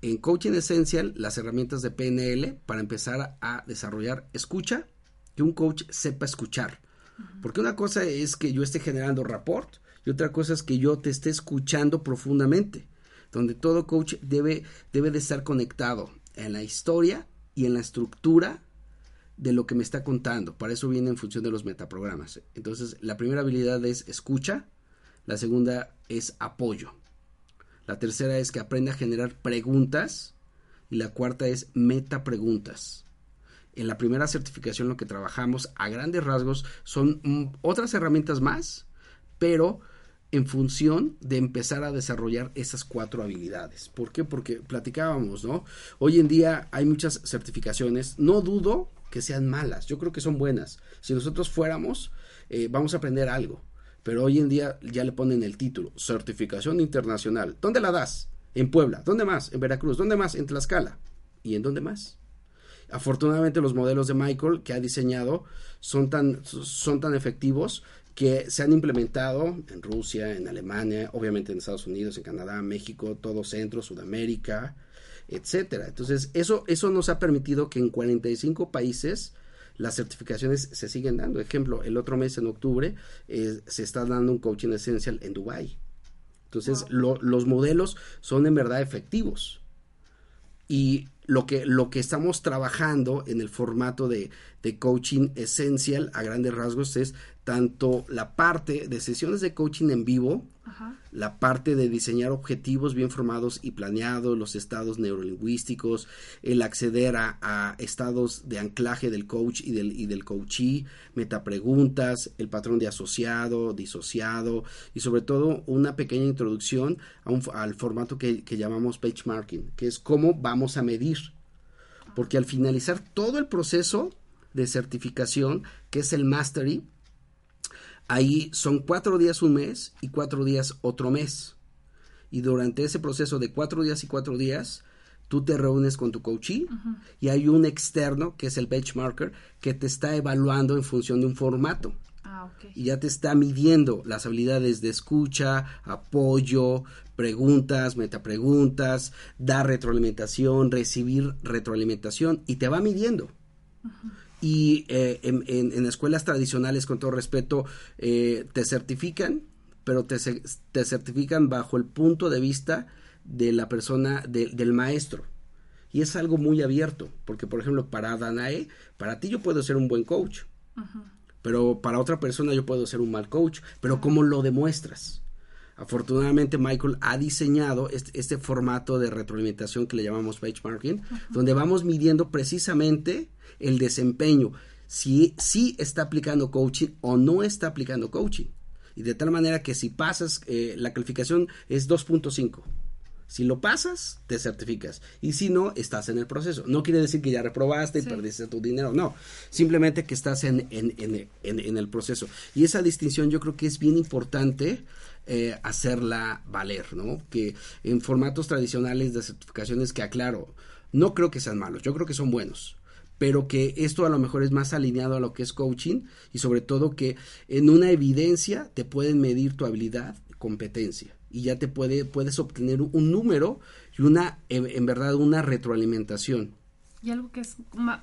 en Coaching Essential las herramientas de PNL para empezar a desarrollar escucha, que un coach sepa escuchar. Porque una cosa es que yo esté generando rapport y otra cosa es que yo te esté escuchando profundamente, donde todo coach debe, debe de estar conectado en la historia y en la estructura de lo que me está contando. Para eso viene en función de los metaprogramas. Entonces, la primera habilidad es escucha, la segunda es apoyo, la tercera es que aprenda a generar preguntas y la cuarta es metapreguntas. En la primera certificación lo que trabajamos a grandes rasgos son mm, otras herramientas más, pero en función de empezar a desarrollar esas cuatro habilidades. ¿Por qué? Porque platicábamos, ¿no? Hoy en día hay muchas certificaciones, no dudo que sean malas, yo creo que son buenas. Si nosotros fuéramos, eh, vamos a aprender algo, pero hoy en día ya le ponen el título, certificación internacional. ¿Dónde la das? En Puebla. ¿Dónde más? En Veracruz. ¿Dónde más? En Tlaxcala. ¿Y en dónde más? Afortunadamente los modelos de Michael que ha diseñado son tan, son tan efectivos que se han implementado en Rusia, en Alemania, obviamente en Estados Unidos, en Canadá, México, todo Centro, Sudamérica, etcétera. Entonces, eso, eso nos ha permitido que en 45 países las certificaciones se siguen dando. Ejemplo, el otro mes en octubre eh, se está dando un coaching essential en Dubai. Entonces, lo- los modelos son en verdad efectivos. Y lo que, lo que estamos trabajando en el formato de, de coaching esencial a grandes rasgos es tanto la parte de sesiones de coaching en vivo, Ajá. la parte de diseñar objetivos bien formados y planeados, los estados neurolingüísticos, el acceder a, a estados de anclaje del coach y del, y del coachee, metapreguntas, el patrón de asociado, disociado y sobre todo una pequeña introducción a un- al formato que, que llamamos benchmarking, que es cómo vamos a medir. Porque al finalizar todo el proceso de certificación, que es el mastery, Ahí son cuatro días un mes y cuatro días otro mes. Y durante ese proceso de cuatro días y cuatro días, tú te reúnes con tu coachee y hay un externo, que es el benchmarker, que te está evaluando en función de un formato. Ah, ok. Y ya te está midiendo las habilidades de escucha, apoyo, preguntas, metapreguntas, dar retroalimentación, recibir retroalimentación y te va midiendo y eh, en, en- en escuelas tradicionales, con todo respeto, eh, te certifican, pero te, te certifican bajo el punto de vista de la persona, del maestro. Y es algo muy abierto, porque por ejemplo, para Danae, para ti yo puedo ser un buen coach, pero para otra persona yo puedo ser un mal coach, pero ¿cómo lo demuestras? Afortunadamente Michael ha diseñado este, este, formato de retroalimentación que le llamamos benchmarking, donde vamos midiendo precisamente el desempeño, si, si está aplicando coaching o no está aplicando coaching. Y de tal manera que si pasas, eh, la calificación es 2.5 si lo pasas, te certificas. Y si no, estás en el proceso. No quiere decir que ya reprobaste y perdiste tu dinero. No, simplemente que estás en, en, en, en, el proceso. Y esa distinción yo creo que es bien importante eh, hacerla valer, ¿no? Que en formatos tradicionales de certificaciones que aclaro, no creo que sean malos, yo creo que son buenos pero que esto a lo mejor es más alineado a lo que es coaching y sobre todo que en una evidencia te pueden medir tu habilidad, competencia y ya te puede, puedes obtener un número y una, en, verdad, una retroalimentación. Y algo que es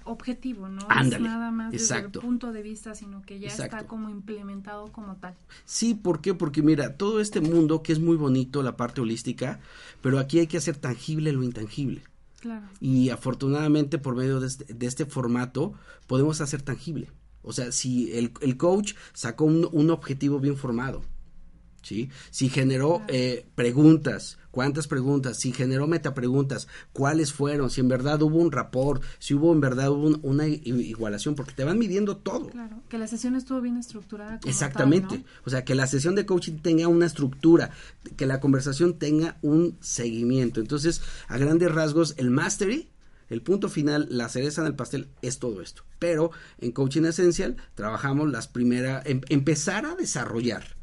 objetivo, ¿no? es nada más desde el punto de vista, sino que ya está como implementado como tal. Sí, ¿por qué? Porque mira, todo este mundo que es muy bonito, la parte holística, pero aquí hay que hacer tangible lo intangible. Y afortunadamente por medio de este, de este formato podemos hacer tangible. O sea, si el, el coach sacó un, un objetivo bien formado, ¿sí? Si generó eh, preguntas, cuántas preguntas, si generó metapreguntas, cuáles fueron, si en verdad hubo un rapport, si hubo en verdad una igualación, porque te van midiendo todo. Claro, que la sesión estuvo bien estructurada. Exactamente, o sea, que la sesión de coaching tenga una estructura, que la conversación tenga un seguimiento. Entonces, a grandes rasgos, el mastery el punto final, la cereza en el pastel es todo esto. Pero en Coaching Essential trabajamos las primeras, em, empezar a desarrollar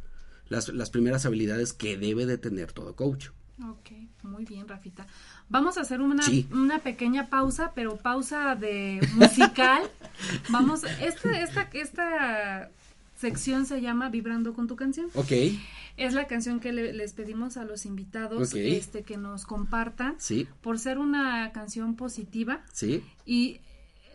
las, las primeras habilidades que debe de tener todo coach. Ok, muy bien, Rafita. Vamos a hacer una, una pequeña pausa, pero pausa de musical. Vamos, esta, esta, esta sección se llama Vibrando con tu canción. Ok. Es la canción que les pedimos a los invitados este, que nos compartan. Sí. Por ser una canción positiva. Sí. Y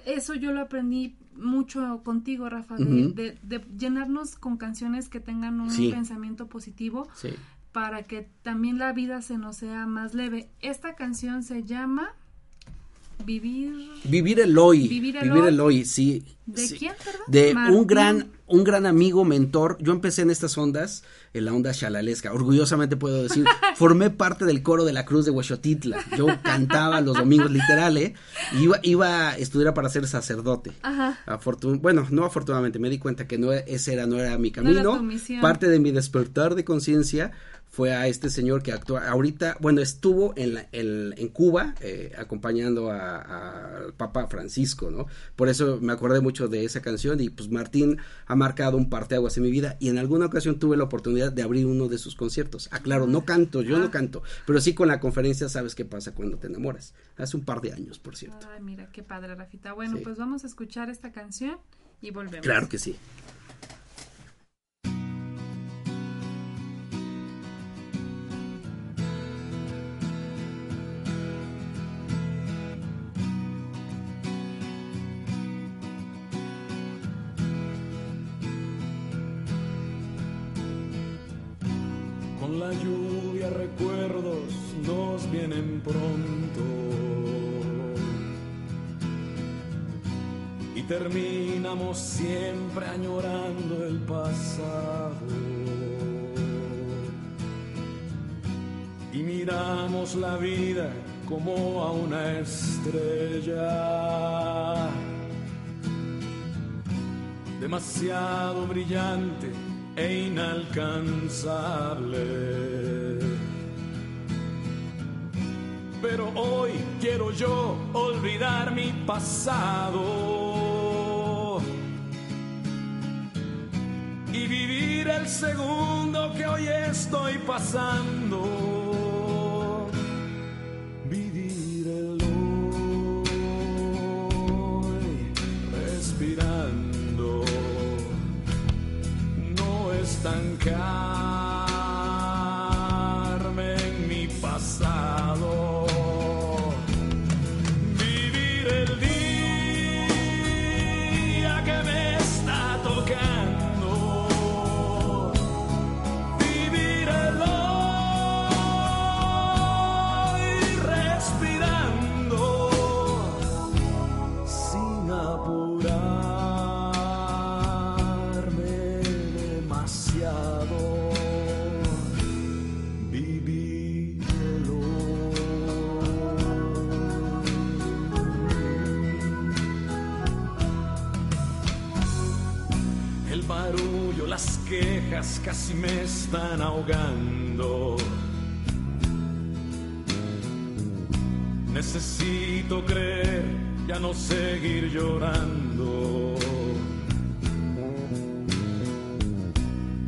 eso yo lo aprendí mucho contigo, Rafa, de, llenarnos con canciones que tengan un pensamiento positivo para que también la vida se nos sea más leve. Esta canción se llama Vivir. Vivir el hoy. Vivir el, hoy. sí. ¿De quién, perdón? De un gran, un gran amigo, mentor. Yo empecé en estas ondas, en la onda chalalesca. Orgullosamente puedo decir, formé parte del coro de la Cruz de Huexotitla. Yo cantaba los domingos, literal, ¿eh? Iba, iba a estudiar para ser sacerdote. Ajá. bueno, no afortunadamente, me di cuenta que no, ese era, no era mi camino. parte de mi despertar de conciencia fue a este señor que actúa ahorita, bueno, estuvo en, en Cuba eh, acompañando al Papa Francisco, ¿no? Por eso me acordé mucho de esa canción y pues Martín ha marcado un parteaguas en mi vida y en alguna ocasión tuve la oportunidad de abrir uno de sus conciertos. Aclaro, no canto, yo no ah. canto, pero sí con la conferencia sabes qué pasa cuando te enamoras. Hace un par de años, por cierto. Ay, mira, qué padre, Rafita. Bueno, pues vamos a escuchar esta canción y volvemos. Claro que sí. Vienen pronto. Y terminamos siempre añorando el pasado. Y miramos la vida como a una estrella. Demasiado brillante e inalcanzable. Pero hoy quiero yo olvidar mi pasado y vivir el segundo que hoy estoy pasando. Están ahogando. Necesito creer, ya no seguir llorando.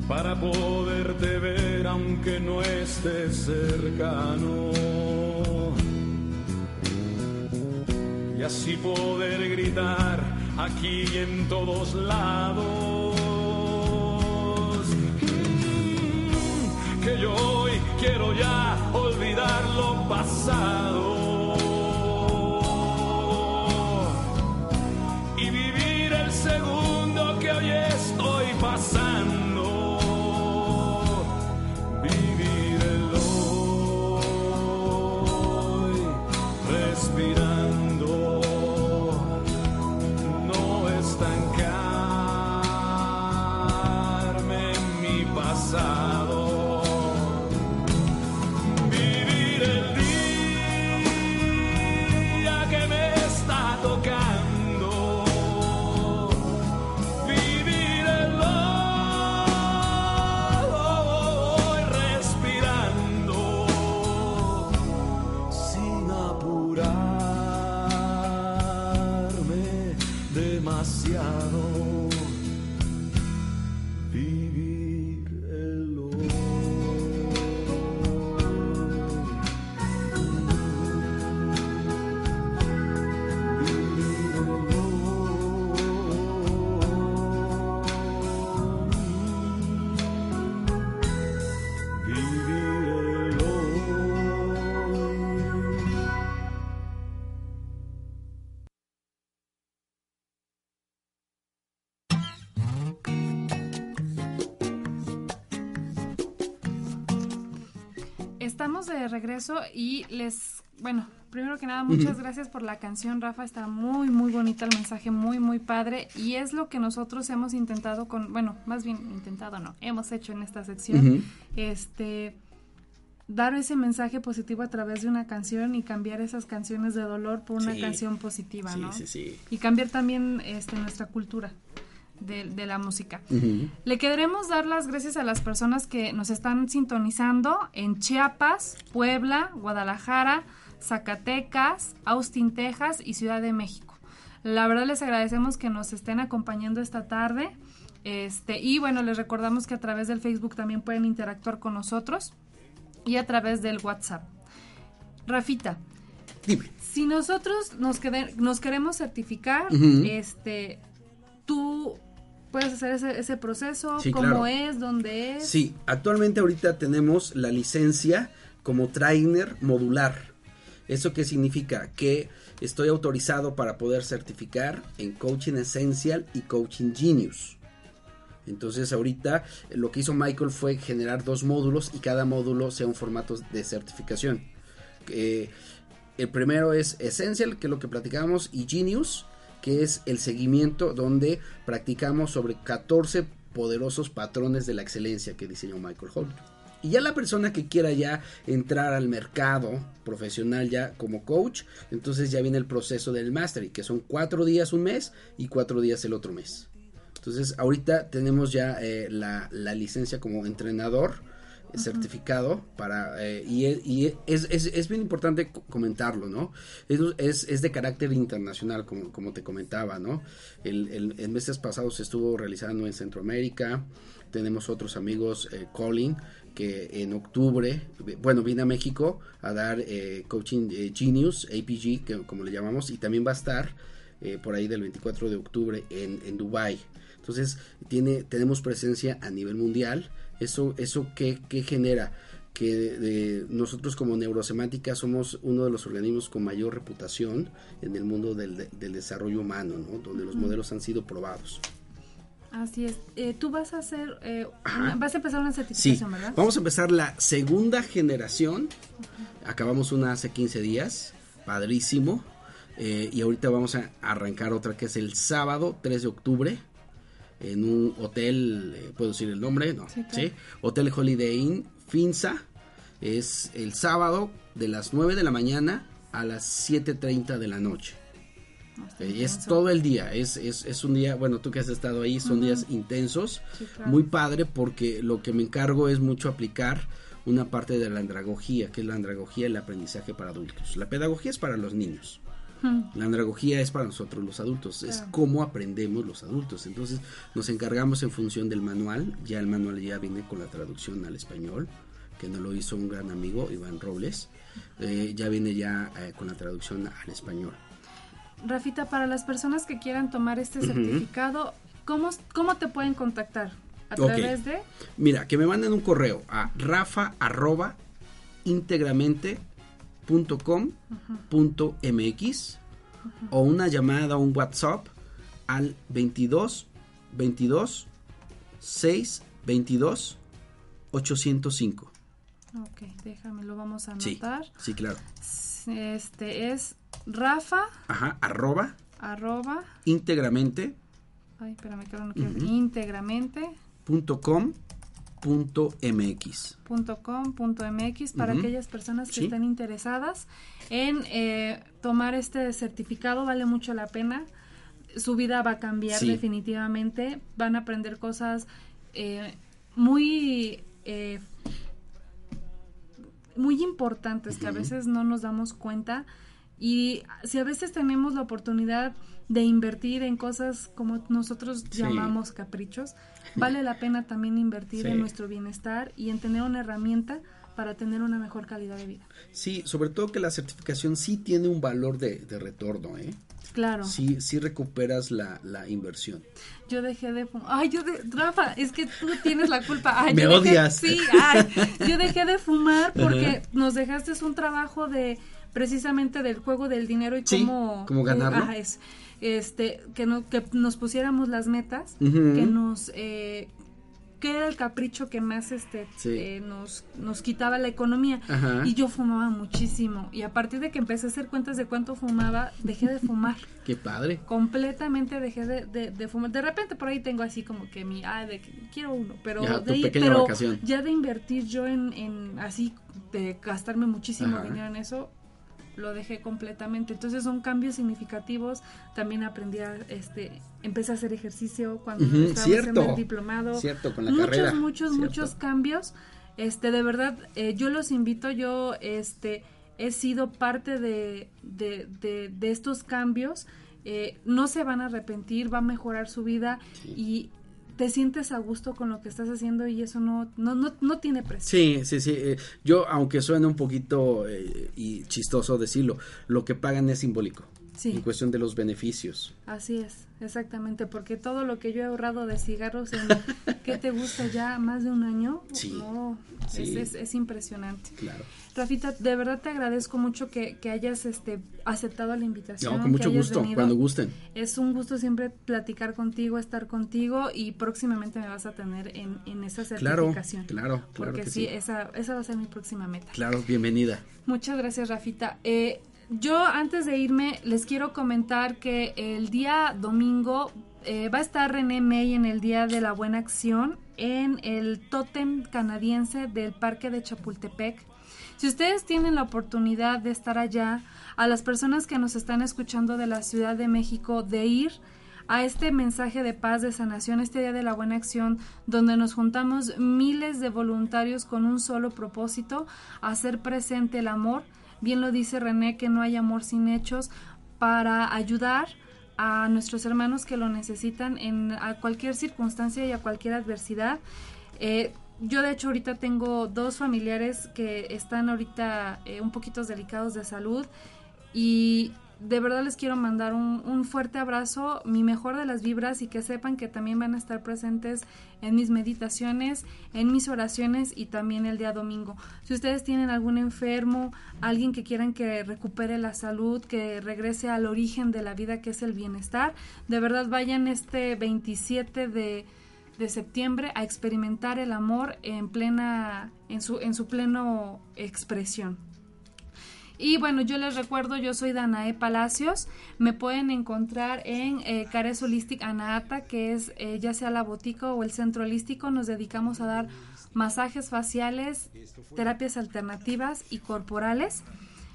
Para poderte ver aunque no estés cercano. Y así poder gritar aquí en todos lados. Estamos de regreso y les, bueno, primero que nada, muchas gracias por la canción, Rafa, está muy, muy bonita el mensaje, muy, muy padre, y es lo que nosotros hemos intentado con, bueno, más bien intentado no, hemos hecho en esta sección, este, dar ese mensaje positivo a través de una canción y cambiar esas canciones de dolor por una Sí. canción positiva, Sí, ¿no? sí, sí. Y cambiar también, este, nuestra cultura de, de la música. Le queremos dar las gracias a las personas que nos están sintonizando en Chiapas, Puebla, Guadalajara, Zacatecas, Austin, Texas y Ciudad de México. La verdad les agradecemos que nos estén acompañando esta tarde. Este, y bueno, les recordamos que a través del Facebook también pueden interactuar con nosotros y a través del WhatsApp. Rafita, Dime. si nosotros nos, quede- nos queremos certificar, este, puedes hacer ese, ese proceso, Sí, cómo claro. es, dónde es. Sí, actualmente ahorita tenemos la licencia como trainer modular. ¿Eso qué significa? Que estoy autorizado para poder certificar en Coaching Essential y Coaching Genius. Entonces ahorita eh, lo que hizo Michael fue generar dos módulos y cada módulo sea un formato de certificación. Eh, el primero es Essential, que es lo que platicábamos, y Genius, que es el seguimiento donde practicamos sobre 14 poderosos patrones de la excelencia que diseñó Michael Holt. Y ya la persona que quiera ya entrar al mercado profesional ya como coach, entonces ya viene el proceso del mastery, que son cuatro días un mes y cuatro días el otro mes. Entonces ahorita tenemos ya eh, la, la licencia como entrenador eh, certificado para eh, y, y es, es, es bien importante co- comentarlo, ¿no? Es, es, de carácter internacional, como, como te comentaba, ¿no? El, el, el meses pasados se estuvo realizando en Centroamérica, tenemos otros amigos, eh, Colin, que en octubre, bueno, viene a México a dar eh, Coaching Genius, APG, que, como le llamamos, y también va a estar eh, por ahí del 24 de octubre en, en Dubai. Entonces, tiene, tenemos presencia a nivel mundial. ¿Eso, eso qué, qué genera? Que de- de- nosotros como neurosemántica somos uno de los organismos con mayor reputación en el mundo del, del desarrollo humano, ¿no? donde los modelos han sido probados. Así es. Eh, tú vas a hacer, eh, una- vas a empezar una Sí, certificación, ¿verdad? vamos a empezar la segunda generación. Acabamos una hace 15 días, padrísimo. Eh, y ahorita vamos a arrancar otra que es el sábado 3 de octubre en un hotel, eh, ¿puedo decir el nombre? No, Sí. Hotel Holiday Inn, Finza. Es el sábado de las 9 de la mañana a las 7.30 de la noche. Eh, es todo el día, es, es, es, un día, bueno, tú que has estado ahí, son días intensos, muy padre porque lo que me encargo es mucho aplicar una parte de la andragogía, que es la andragogía, el aprendizaje para adultos. La pedagogía es para los niños. La andragogía es para nosotros los adultos, es cómo aprendemos los adultos. Entonces nos encargamos en función del manual, ya el manual ya viene con la traducción al español, que nos lo hizo un gran amigo, Iván Robles, eh, ya viene ya eh, con la traducción al español. Rafita, para las personas que quieran tomar este certificado, ¿cómo, ¿cómo te pueden contactar? ¿A través de? Mira, que me manden un correo a rafa arroba íntegramente.com.mx o una llamada o un WhatsApp al 22 22 6 22 805. Ok, déjame, lo vamos a anotar. Sí, claro. Este es Rafa. Ajá, arroba. Arroba. Íntegramente. Ay, espérame, que no quiero. Íntegramente. Punto com punto mx. Punto com punto mx para aquellas personas que estén interesadas en eh, tomar este certificado vale mucho la pena. Su vida va a cambiar definitivamente. Van a aprender cosas eh, muy eh, muy importantes que a veces no nos damos cuenta. Y si a veces tenemos la oportunidad de invertir en cosas como nosotros llamamos caprichos, vale la pena también invertir en nuestro bienestar y en tener una herramienta para tener una mejor calidad de vida. Sí, sobre todo que la certificación sí tiene un valor de, de retorno, ¿eh? Claro. Sí, sí recuperas la, la inversión. Yo dejé de fumar. Ay, yo de... Rafa, es que tú tienes la culpa. Ay, Me odias. Sí, ay, yo dejé de fumar porque nos dejaste un trabajo de precisamente del juego del dinero y cómo, cómo ganarlo. es, este, que, no, que nos pusiéramos las metas, que nos eh, que era el capricho que más este eh, nos, nos quitaba la economía. Y yo fumaba muchísimo. Y a partir de que empecé a hacer cuentas de cuánto fumaba dejé de fumar. Qué padre. Completamente dejé de, de, fumar. De repente por ahí tengo así como que mi ah de quiero uno pero ya, de pero ya de invertir yo en, en así de gastarme muchísimo dinero en eso lo dejé completamente. Entonces son cambios significativos. También aprendí a, este, empecé a hacer ejercicio cuando estaba en el diplomado. Cierto, con la muchos, carrera. Muchos, muchos cambios. Este, de verdad, eh, yo los invito, yo, este, he sido parte de, de, de, estos cambios. Eh, no se van a arrepentir, va a mejorar su vida y te sientes a gusto con lo que estás haciendo y eso no, no, no, no tiene precio. Sí, sí, sí. Eh, yo, aunque suene un poquito eh, y chistoso decirlo, lo que pagan es simbólico. Sí. En cuestión de los beneficios. Así es, exactamente, porque todo lo que yo he ahorrado de cigarros en, ¿qué te gusta ya? Más de un año. Sí. No, Es, es, impresionante. Claro. Rafita, de verdad te agradezco mucho que, que hayas este, aceptado la invitación. No, con mucho gusto, cuando gusten. Es un gusto siempre platicar contigo, estar contigo y próximamente me vas a tener en, en esa certificación. Claro, claro. Porque sí, Esa, esa va a ser mi próxima meta. Claro, bienvenida. Muchas gracias, Rafita. Eh, yo antes de irme les quiero comentar que el día domingo eh, va a estar René May en el Día de la Buena Acción en el Tótem canadiense del Parque de Chapultepec. Si ustedes tienen la oportunidad de estar allá, a las personas que nos están escuchando de la Ciudad de México, de ir a este mensaje de paz, de sanación, este Día de la Buena Acción, donde nos juntamos miles de voluntarios con un solo propósito, hacer presente el amor. Bien lo dice René, que no hay amor sin hechos, para ayudar a nuestros hermanos que lo necesitan en a cualquier circunstancia y a cualquier adversidad. Eh, yo de hecho ahorita tengo dos familiares que están ahorita eh, un poquito delicados de salud y de verdad les quiero mandar un, fuerte abrazo, mi mejor de las vibras y que sepan que también van a estar presentes en mis meditaciones, en mis oraciones y también el día domingo. Si ustedes tienen algún enfermo, alguien que quieran que recupere la salud, que regrese al origen de la vida que es el bienestar, de verdad vayan este 27 de, de septiembre a experimentar el amor en plena en su en su pleno expresión. Y bueno, yo les recuerdo, yo soy Danae Palacios. Me pueden encontrar en eh, Cares Holistic que es eh, ya sea la botica o el centro holístico. Nos dedicamos a dar masajes faciales, terapias alternativas y corporales.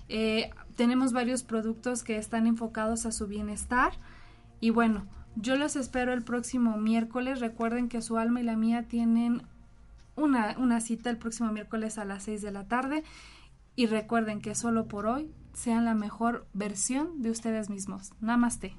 Eh, tenemos varios productos que están enfocados a su bienestar. Y bueno, yo los espero el próximo miércoles. Recuerden que su alma y la mía tienen una, una cita el próximo miércoles a las 6 de la tarde. Y recuerden que solo por hoy sean la mejor versión de ustedes mismos. Namaste.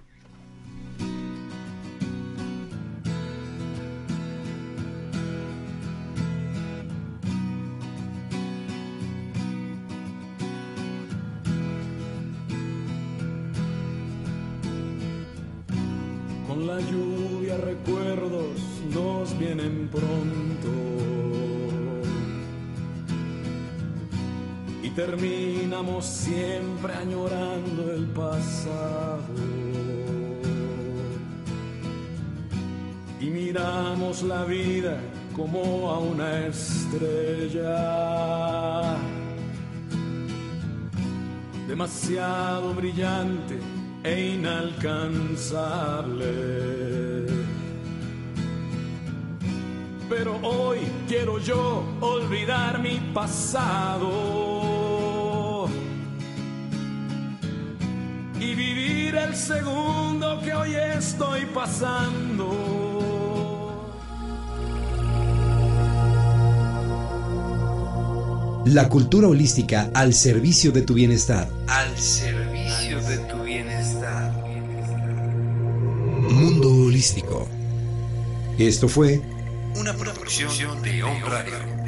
Terminamos siempre añorando el pasado. Y miramos la vida como a una estrella. Demasiado brillante e inalcanzable. Pero hoy quiero yo olvidar mi pasado vivir el segundo que hoy estoy pasando. La cultura holística al servicio de tu bienestar. Al servicio de tu bienestar. Mundo holístico. Esto fue Una producción de Radio.